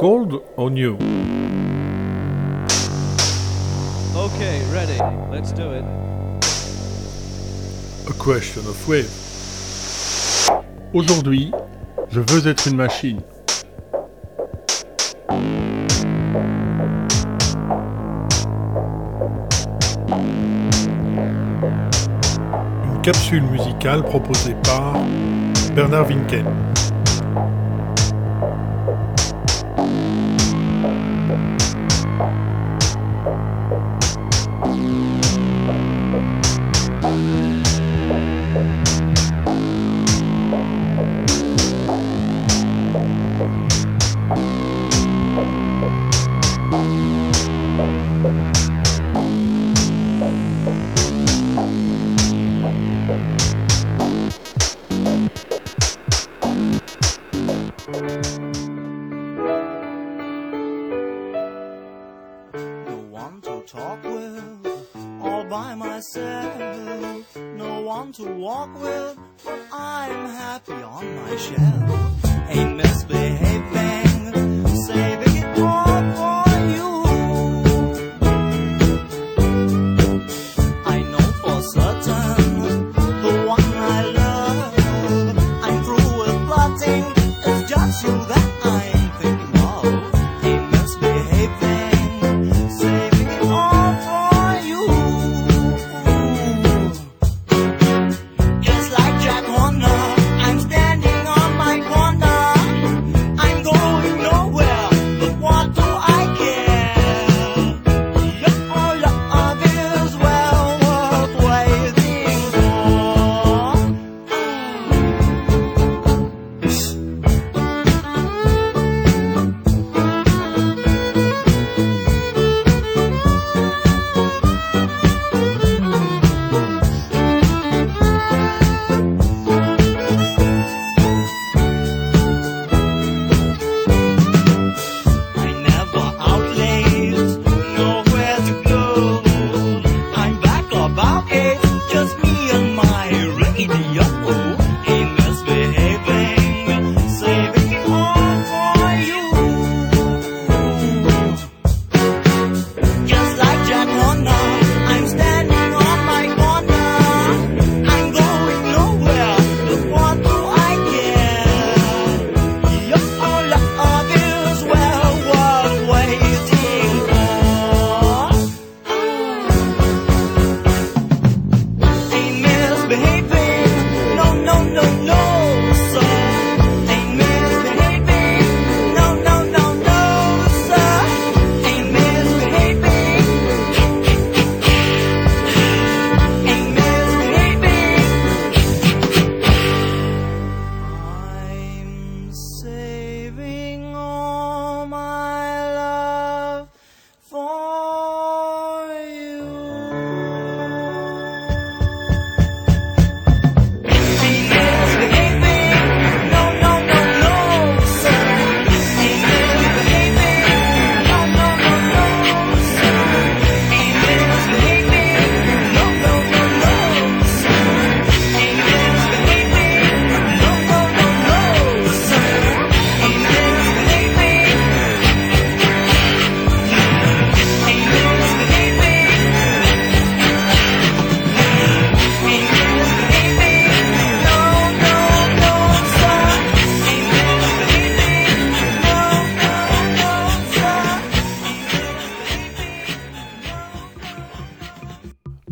Cold or new? Okay, ready. Let's do it. A question of wave. Aujourd'hui, je veux être une machine. Une capsule musicale proposée par Bernard Winken.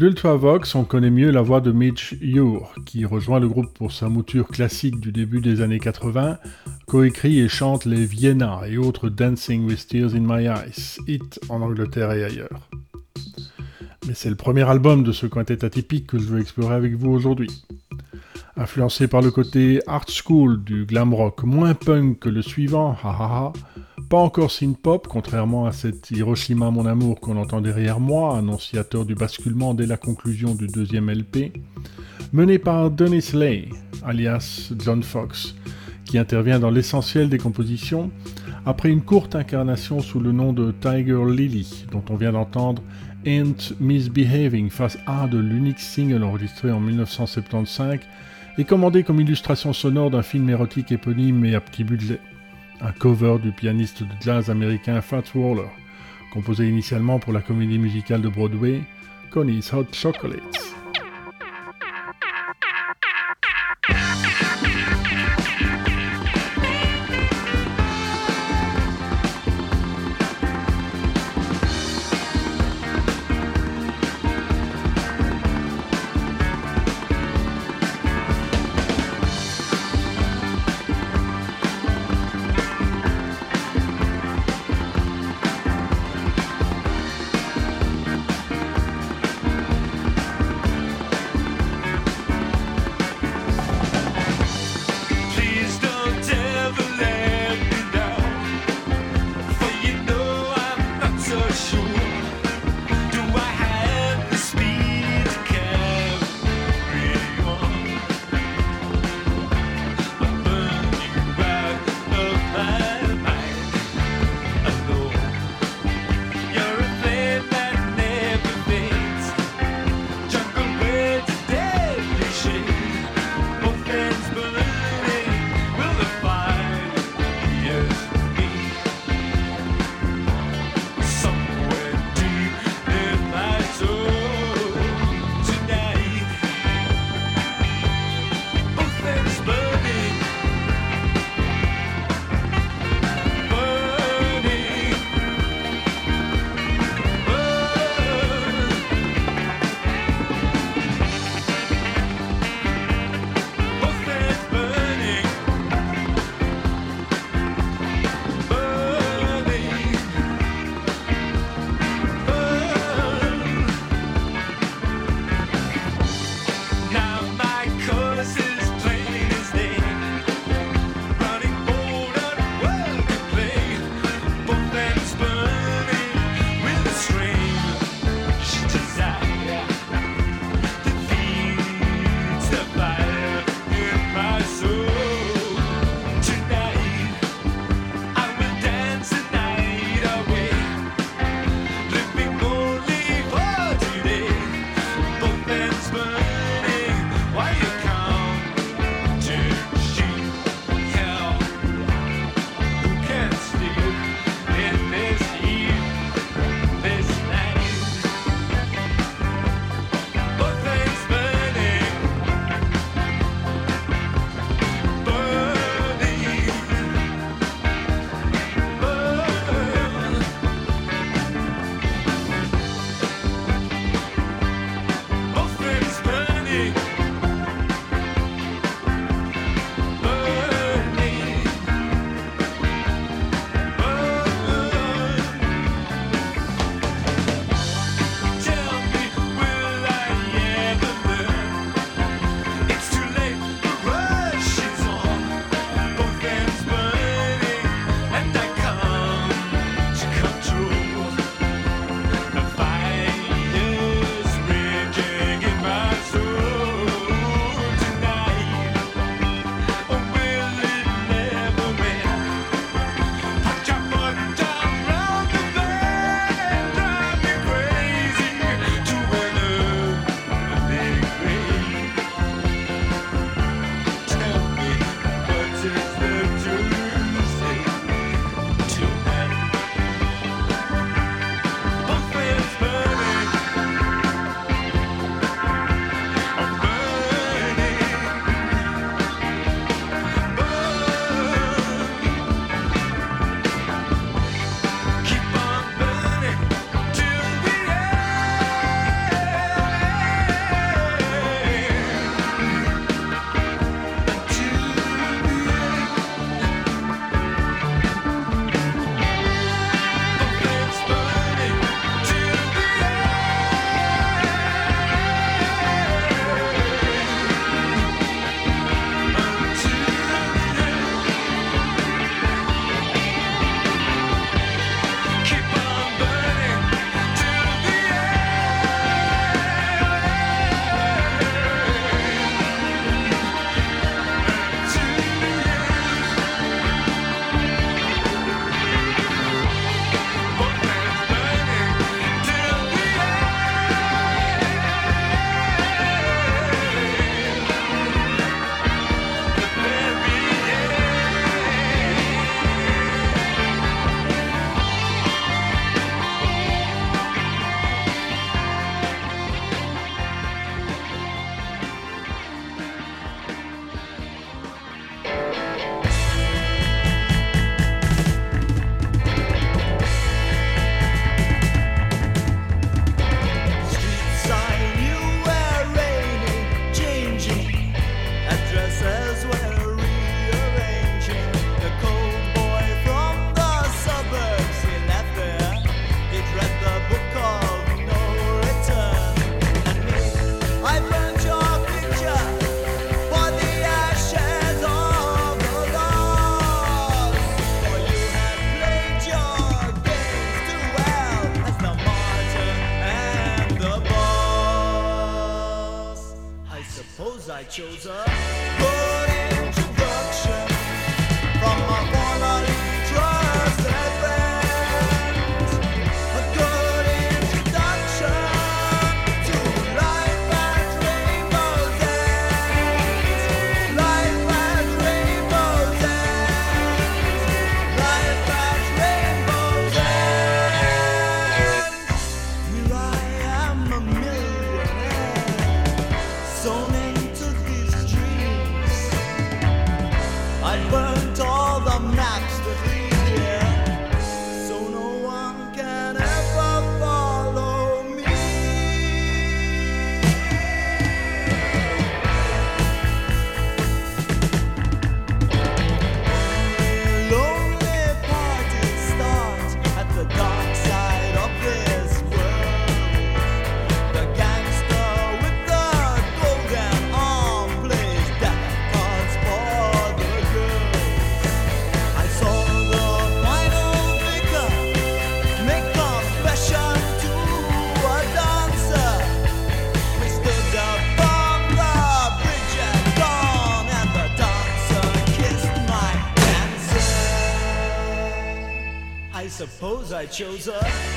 D'Ultravox, on connaît mieux la voix de Mitch Ure, qui rejoint le groupe pour sa mouture classique du début des années 80, coécrit et chante les Vienna et autres Dancing with Tears in My Eyes, hit en Angleterre et ailleurs. Mais c'est le premier album de ce quintet atypique que je veux explorer avec vous aujourd'hui. Influencé par le côté art school du glam rock moins punk que le suivant, hahaha, pas encore synth-pop, contrairement à cet Hiroshima mon amour qu'on entend derrière moi, annonciateur du basculement dès la conclusion du deuxième LP, mené par Dennis Lay, alias John Fox, qui intervient dans l'essentiel des compositions, après une courte incarnation sous le nom de Tiger Lily, dont on vient d'entendre Ain't Misbehaving, face A de l'unique single enregistré en 1975 et commandé comme illustration sonore d'un film érotique éponyme et à petit budget. Un cover du pianiste de jazz américain Fats Waller, composé initialement pour la comédie musicale de Broadway Connie's Hot Chocolates. Suppose I chose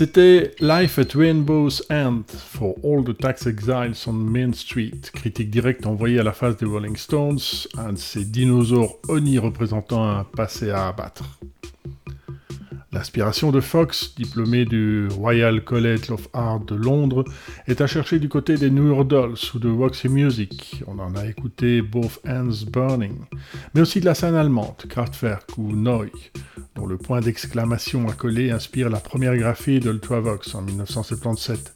C'était Life at Rainbow's End for All the Tax Exiles on Main Street, critique directe envoyée à la face des Rolling Stones, un de ces dinosaures oni représentant un passé à abattre. L'inspiration de Fox, diplômé du Royal College of Art de Londres, est à chercher du côté des New York Dolls ou de Roxy Music. On en a écouté Both Hands Burning, mais aussi de la scène allemande, Kraftwerk ou Neu, dont le point d'exclamation accolé inspire la première graphie d'Ultravox en 1977.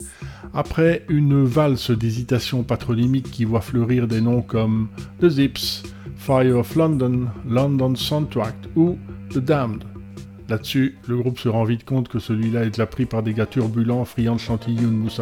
Après une valse d'hésitation patronymique qui voit fleurir des noms comme The Zips, Fire of London, London Soundtrack ou The Damned. Là-dessus, le groupe se rend vite compte que celui-là est déjà pris par des gars turbulents friands de chantilly ou de mousse.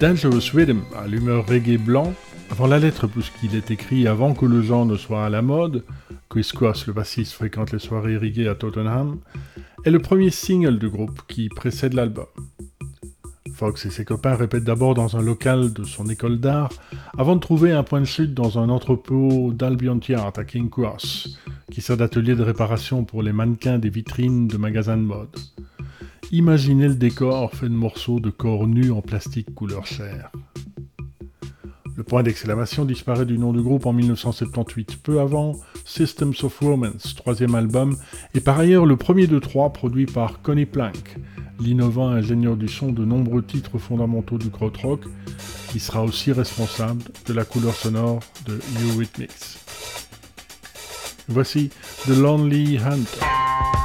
Dangerous Rhythm à l'humeur reggae blanc, avant la lettre puisqu'il est écrit avant que le genre ne soit à la mode, Chris Cross, le bassiste, fréquente les soirées reggae à Tottenham, est le premier single du groupe qui précède l'album. Fox et ses copains répètent d'abord dans un local de son école d'art avant de trouver un point de chute dans un entrepôt d'Albion à King Cross, qui sert d'atelier de réparation pour les mannequins des vitrines de magasins de mode. Imaginez le décor fait de morceaux de corps nus en plastique couleur chair. Le point d'exclamation disparaît du nom du groupe en 1978, peu avant Systems of Romance, troisième album, et par ailleurs le premier de trois produit par Connie Plank, l'innovant ingénieur du son de nombreux titres fondamentaux du krautrock, qui sera aussi responsable de la couleur sonore de Eurythmics. Voici The Lonely Hunter.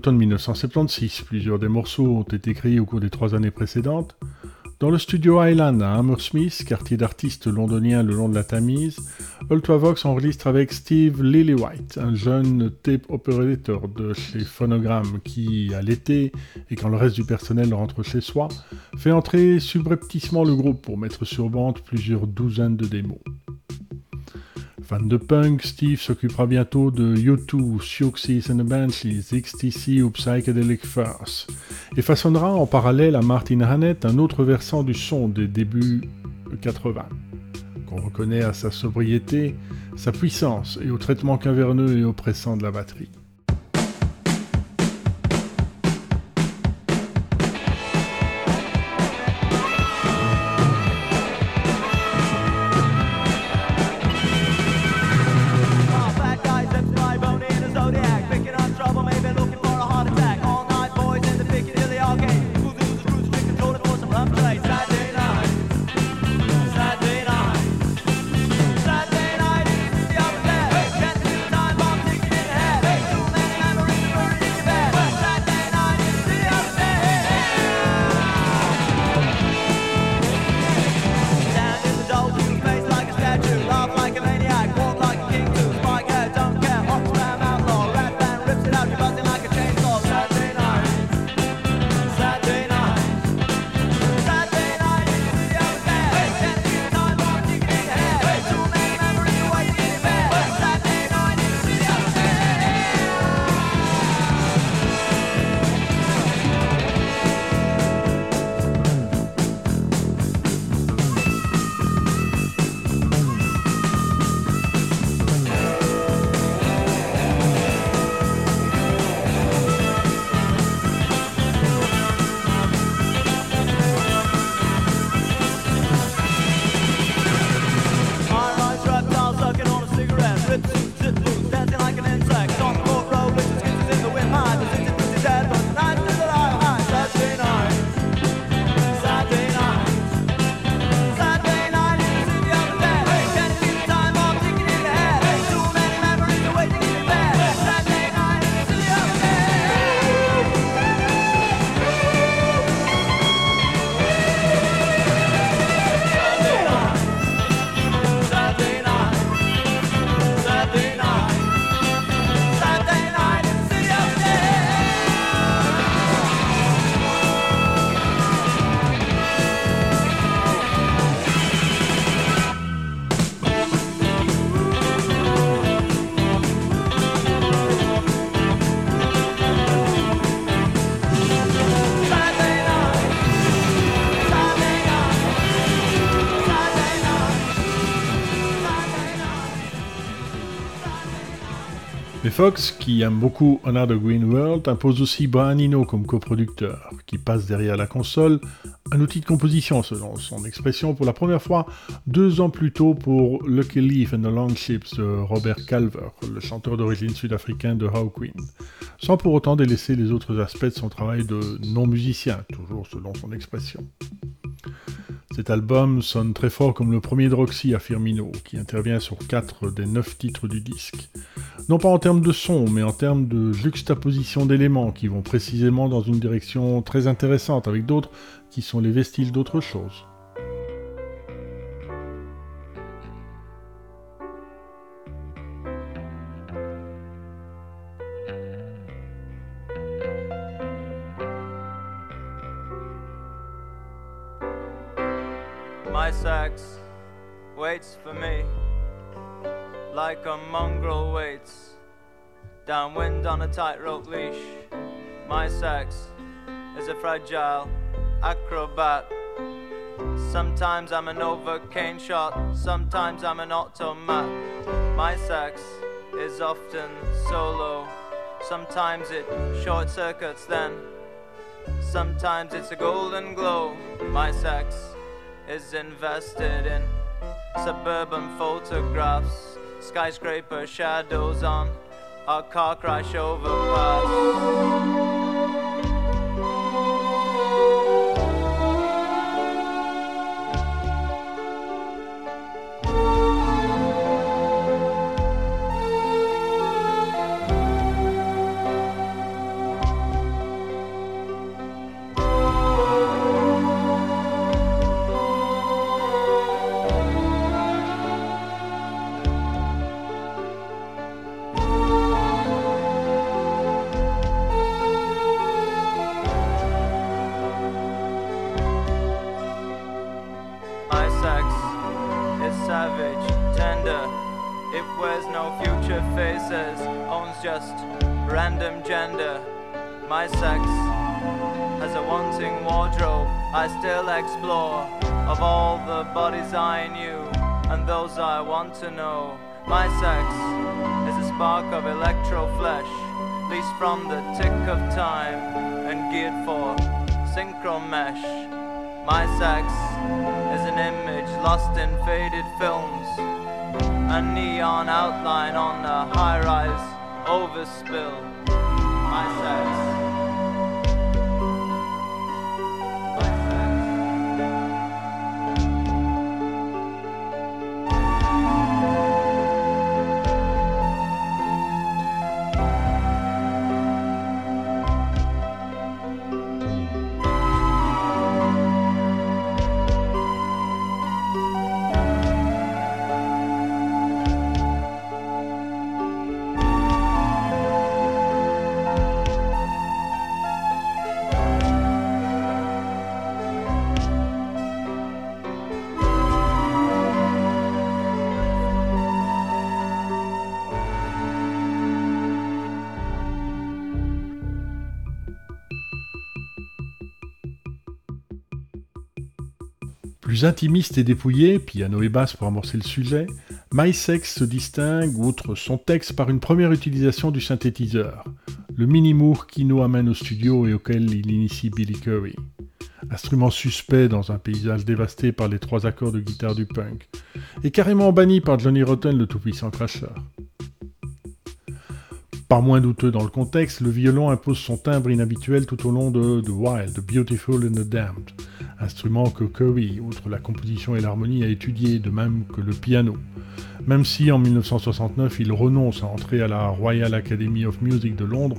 L'automne 1976. Plusieurs des morceaux ont été créés au cours des trois années précédentes. Dans le studio Highland à Hammersmith, quartier d'artistes londonien le long de la Tamise, Ultravox enregistre avec Steve Lillywhite, un jeune tape operator de chez Phonogram qui, à l'été, et quand le reste du personnel rentre chez soi, fait entrer subrepticement le groupe pour mettre sur bande plusieurs douzaines de démos. Fan de punk, Steve s'occupera bientôt de U2, Siouxsie and the Banshees, XTC ou Psychedelic Furs, et façonnera en parallèle à Martin Hannett un autre versant du son des débuts 80, qu'on reconnaît à sa sobriété, sa puissance et au traitement caverneux et oppressant de la batterie. Fox, qui aime beaucoup Another Green World, impose aussi Brian Eno comme coproducteur, qui passe derrière la console un outil de composition, selon son expression, pour la première fois deux ans plus tôt pour Lucky Leaf and the Long Ships de Robert Calver, le chanteur d'origine sud-africain de Hawkwind, sans pour autant délaisser les autres aspects de son travail de non-musicien, toujours selon son expression. Cet album sonne très fort comme le premier de Roxy à Firmino, qui intervient sur quatre des neuf titres du disque. Non pas en termes de son, mais en termes de juxtaposition d'éléments qui vont précisément dans une direction très intéressante, avec d'autres qui sont les vestiges d'autre chose. Waits for me like a mongrel waits downwind on a tightrope leash. My sex is a fragile acrobat. Sometimes I'm an overcane shot, sometimes I'm an automat. My sex is often solo, sometimes it short circuits then. Sometimes it's a golden glow. My sex is invested in suburban photographs, skyscraper shadows on a car crash overpass. Plus intimiste et dépouillé, piano et basse pour amorcer le sujet, My Sex se distingue, outre son texte, par une première utilisation du synthétiseur, le mini-moore qu'Ino amène au studio et auquel il initie Billy Curry. Instrument suspect dans un paysage dévasté par les trois accords de guitare du punk, et carrément banni par Johnny Rotten, le tout-puissant cracheur. Pas moins douteux dans le contexte, le violon impose son timbre inhabituel tout au long de The Wild, The Beautiful and the Damned, instrument que Curry, outre la composition et l'harmonie, a étudié, de même que le piano. Même si en 1969 il renonce à entrer à la Royal Academy of Music de Londres,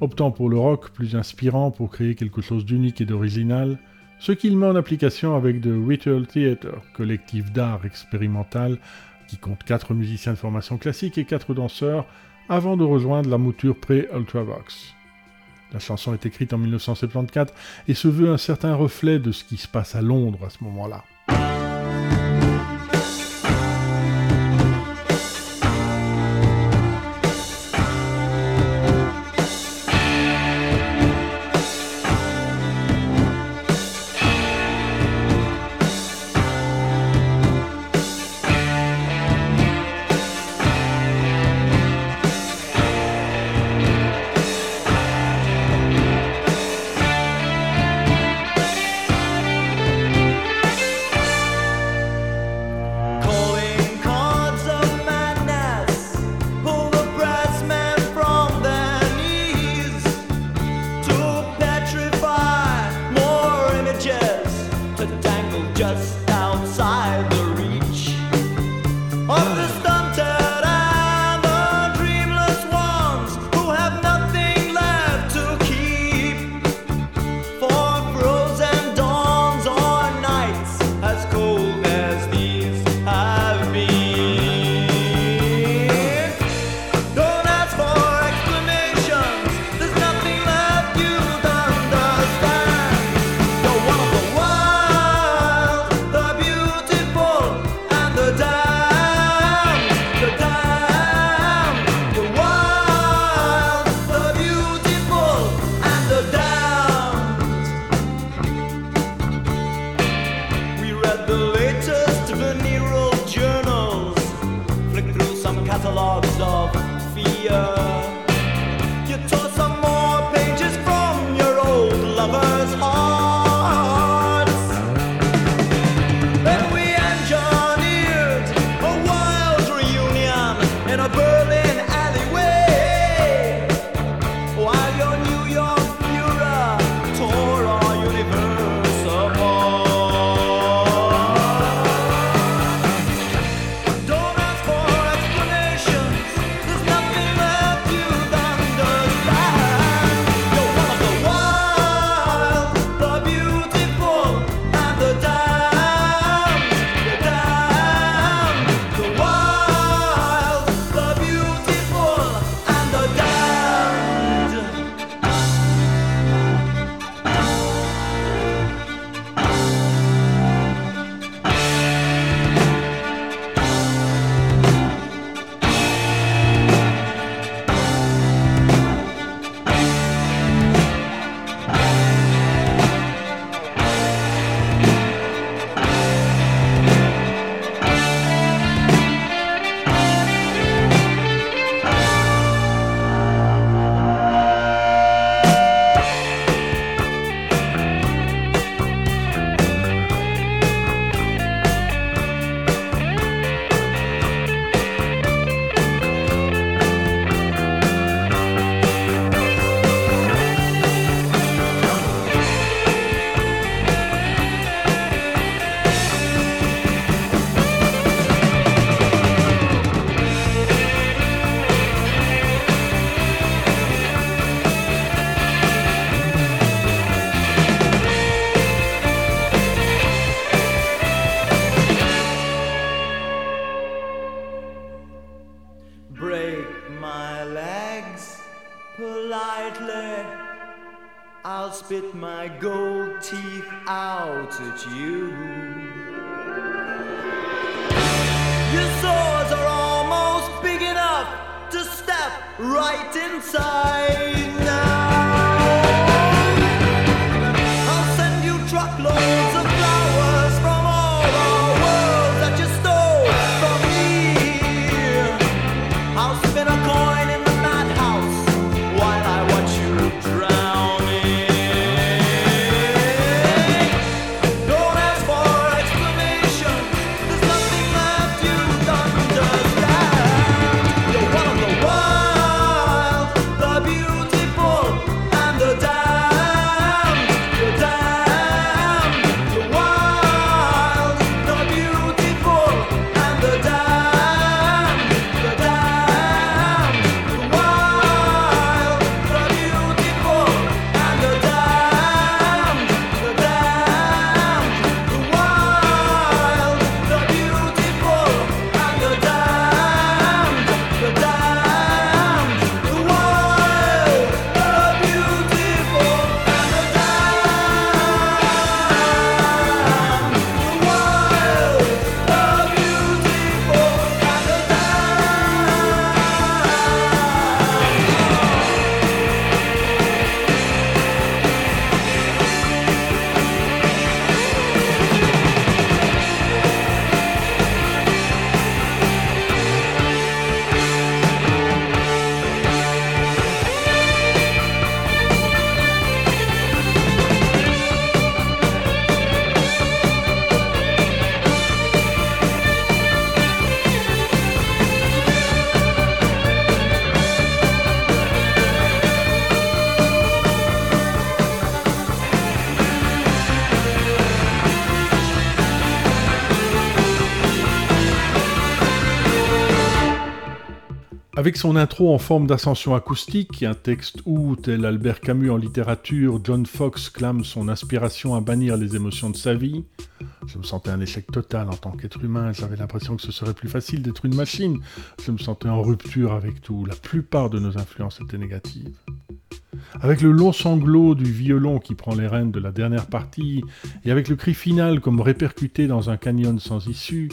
optant pour le rock plus inspirant pour créer quelque chose d'unique et d'original, ce qu'il met en application avec The Ritual Theatre, collectif d'art expérimental qui compte 4 musiciens de formation classique et 4 danseurs, avant de rejoindre la mouture pré-Ultravox. La chanson est écrite en 1974 et se veut un certain reflet de ce qui se passe à Londres à ce moment-là. Avec son intro en forme d'ascension acoustique, un texte où, tel Albert Camus en littérature, John Fox clame son aspiration à bannir les émotions de sa vie, je me sentais un échec total en tant qu'être humain, j'avais l'impression que ce serait plus facile d'être une machine, je me sentais en rupture avec tout, la plupart de nos influences étaient négatives. Avec le long sanglot du violon qui prend les rênes de la dernière partie, et avec le cri final comme répercuté dans un canyon sans issue,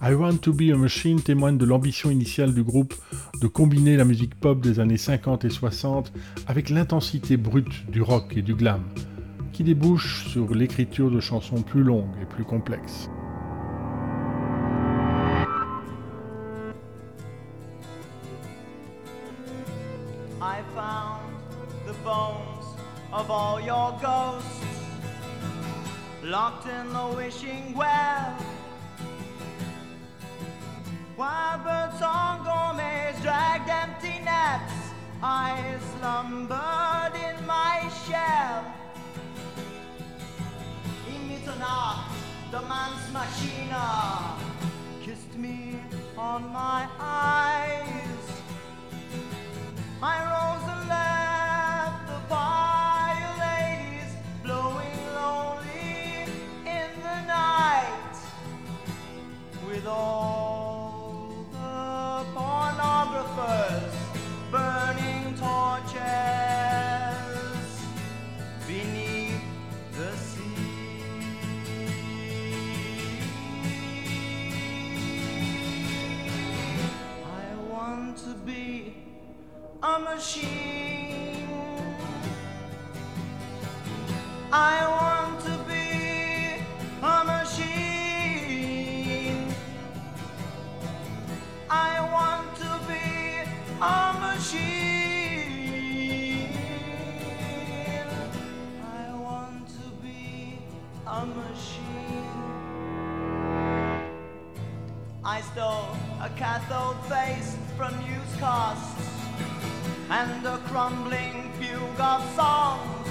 I Want to Be a Machine témoigne de l'ambition initiale du groupe de combiner la musique pop des années 50 et 60 avec l'intensité brute du rock et du glam, qui débouche sur l'écriture de chansons plus longues et plus complexes. Bones of all your ghosts locked in the wishing well. While birds on gourmets dragged empty nets, I slumbered in my shell. In Mitternacht, the man's machina kissed me on my eyes. I rose machine. I want to be a machine. I want to be a machine. I want to be a machine. I stole a cathode face from newscasts and a crumbling fugue of songs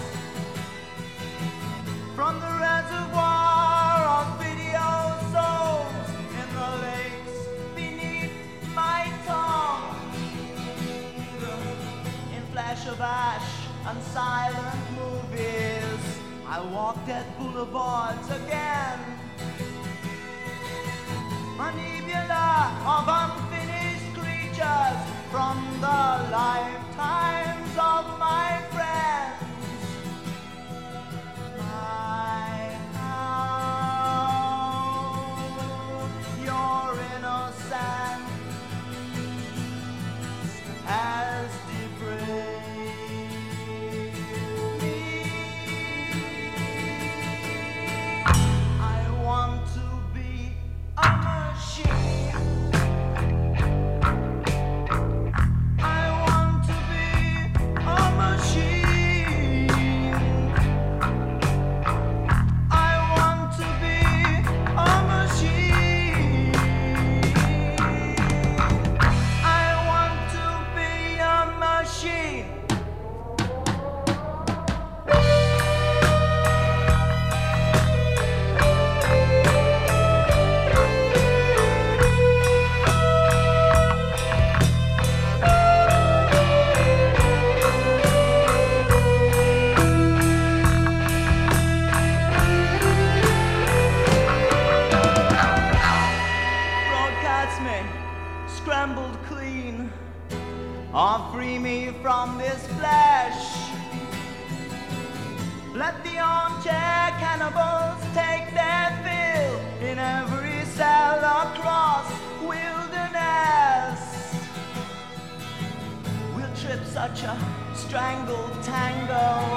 from the reservoir of video souls in the lakes beneath my tongue. In flash of ash and silent movies, I walk dead boulevards again. A nebula of unfinished creatures from the lifetimes of my friends. Strangled tango.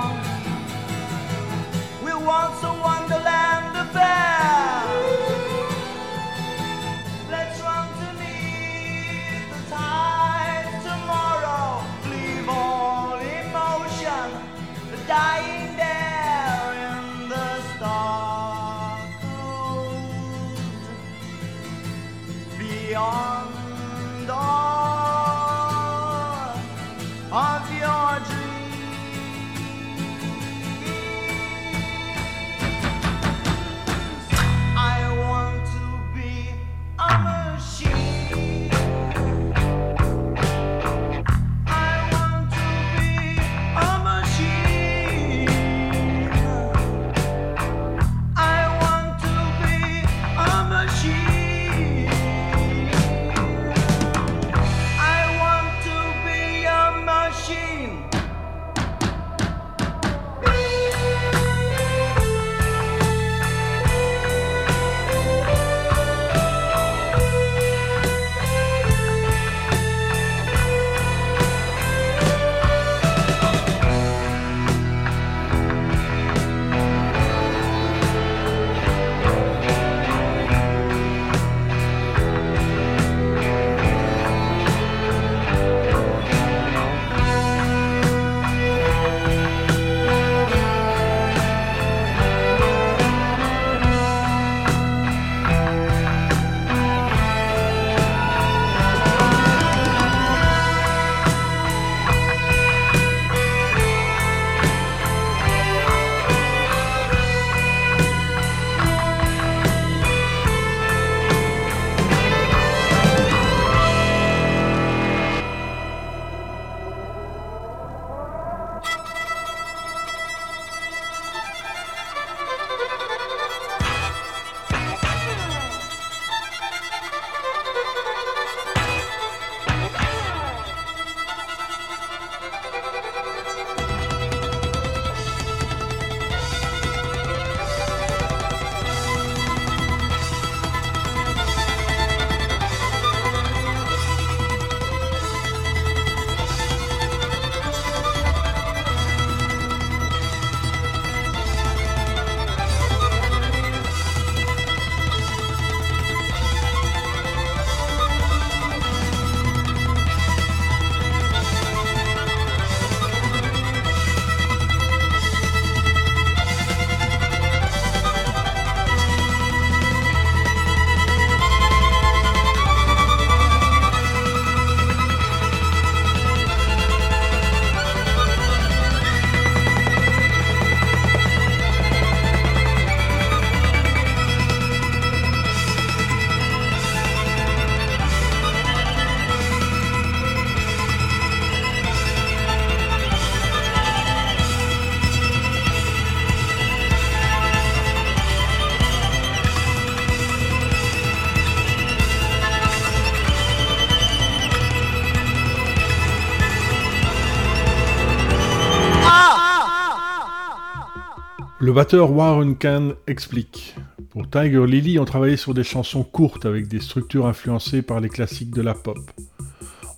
Le batteur Warren Kahn explique. Pour Tiger Lily, on travaillait sur des chansons courtes avec des structures influencées par les classiques de la pop.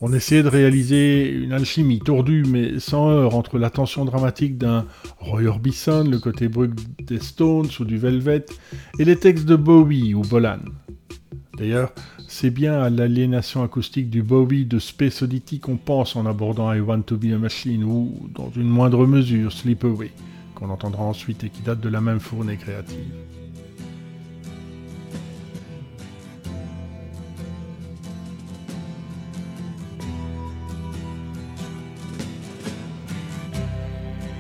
On essayait de réaliser une alchimie tordue mais sans heurts entre la tension dramatique d'un Roy Orbison, le côté brut des Stones ou du Velvet, et les textes de Bowie ou Bolan. D'ailleurs, c'est bien à l'aliénation acoustique du Bowie de Space Oddity qu'on pense en abordant I Want to Be a Machine ou, dans une moindre mesure, Sleep Away, qu'on entendra ensuite et qui date de la même fournée créative.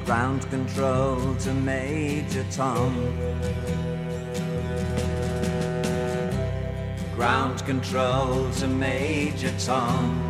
Ground control to Major Tom. Ground control to Major Tom.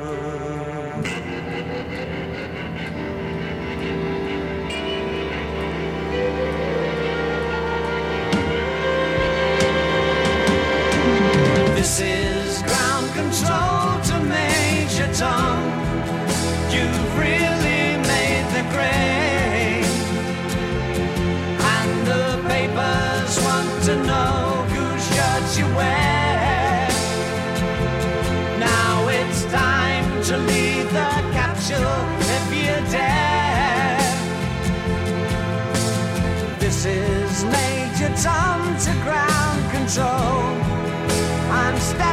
This is ground control to Major Tom. You've really made the grade. And the papers want to know whose shirts you wear. Now it's time to leave the capsule if you dare. This is Major Tom to ground control.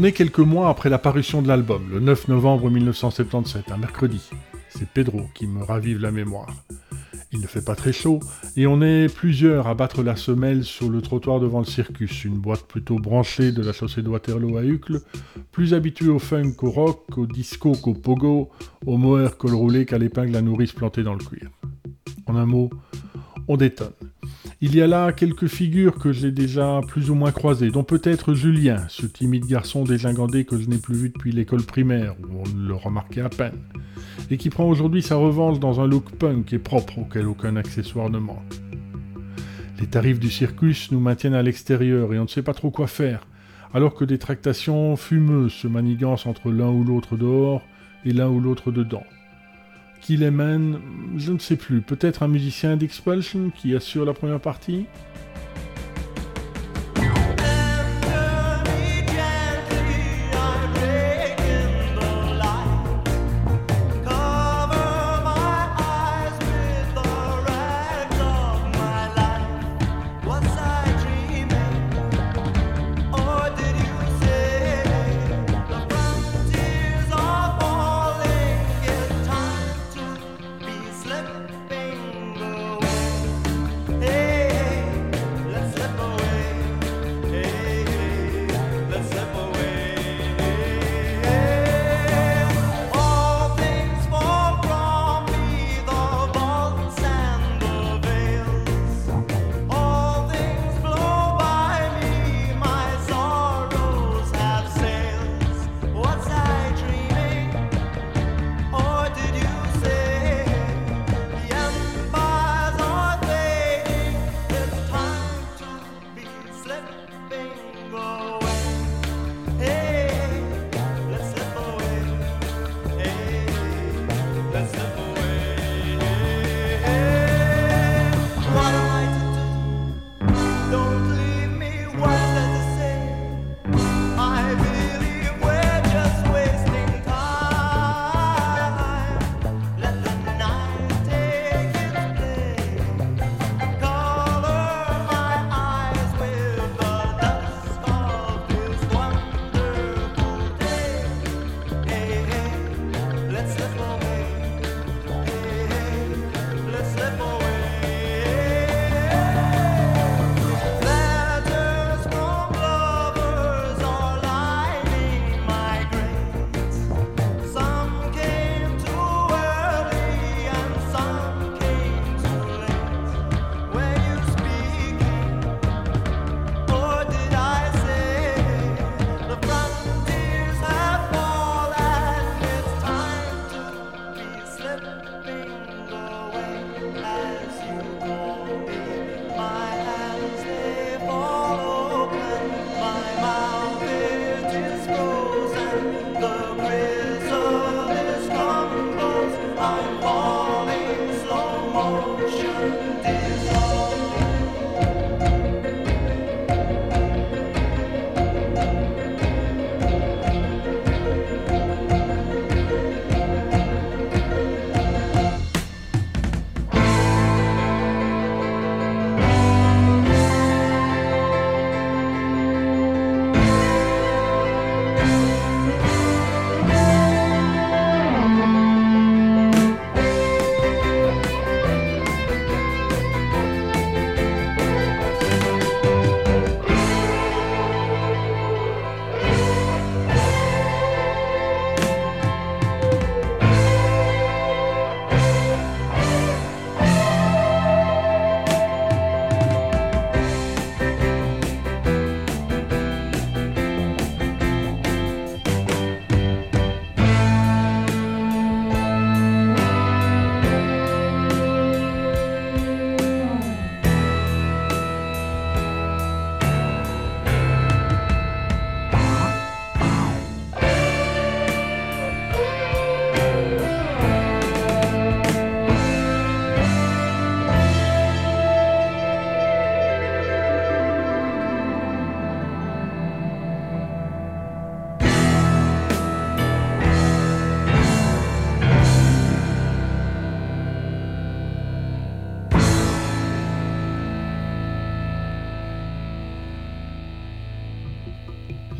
On est quelques mois après la parution de l'album, le 9 novembre 1977, un mercredi. C'est Pedro qui me ravive la mémoire. Il ne fait pas très chaud, et on est plusieurs à battre la semelle sur le trottoir devant le circus, une boîte plutôt branchée de la chaussée de Waterloo à Uccle, plus habituée au funk, au rock, au disco qu'au pogo, au mohair col roulé qu'à l'épingle à nourrice plantée dans le cuir. En un mot, on détonne. Il y a là quelques figures que j'ai déjà plus ou moins croisées, dont peut-être Julien, ce timide garçon dégingandé que je n'ai plus vu depuis l'école primaire, où on le remarquait à peine, et qui prend aujourd'hui sa revanche dans un look punk et propre auquel aucun accessoire ne manque. Les tarifs du circus nous maintiennent à l'extérieur et on ne sait pas trop quoi faire, alors que des tractations fumeuses se manigancent entre l'un ou l'autre dehors et l'un ou l'autre dedans. Killeman, je ne sais plus, peut-être un musicien d'Expulsion qui assure la première partie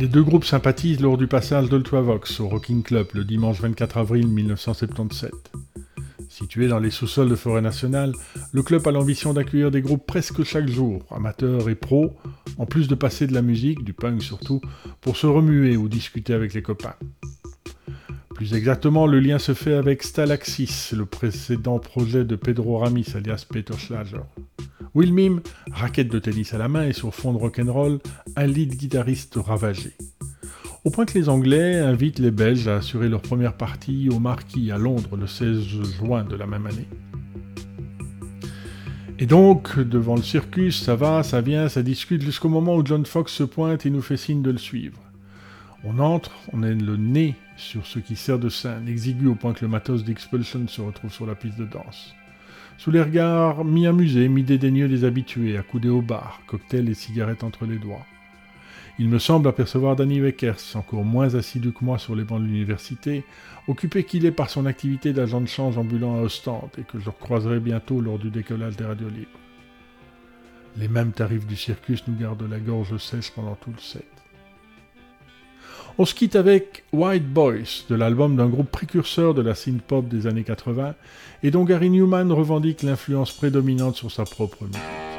Les deux groupes sympathisent lors du passage d'Ultravox au Rocking Club le dimanche 24 avril 1977. Situé dans les sous-sols de Forêt Nationale, le club a l'ambition d'accueillir des groupes presque chaque jour, amateurs et pros, en plus de passer de la musique, du punk surtout, pour se remuer ou discuter avec les copains. Plus exactement, le lien se fait avec Stalaxis, le précédent projet de Pedro Ramis alias Peter Schlager. Will Mim, raquette de tennis à la main et sur fond de rock'n'roll, un lead guitariste ravagé. Au point que les Anglais invitent les Belges à assurer leur première partie au Marquis à Londres le 16 juin de la même année. Et donc, devant le circus, ça va, ça vient, ça discute jusqu'au moment où John Fox se pointe et nous fait signe de le suivre. On entre, on est le nez sur ce qui sert de scène, exigu au point que le matos d'Expulsion se retrouve sur la piste de danse. Sous les regards mi-amusés, mi-dédaigneux des habitués, accoudés au bar, cocktail et cigarettes entre les doigts. Il me semble apercevoir Danny Weckers, encore moins assidu que moi sur les bancs de l'université, occupé qu'il est par son activité d'agent de change ambulant à Ostende et que je recroiserai bientôt lors du décollage des radios libres. Les mêmes tarifs du circus nous gardent la gorge sèche pendant tout le set. On se quitte avec White Boys, de l'album d'un groupe précurseur de la synth-pop des années 80, et dont Gary Newman revendique l'influence prédominante sur sa propre musique.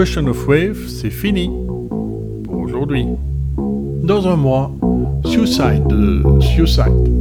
Question of Wave, c'est fini pour aujourd'hui. Dans un mois, Suicide de Suicide.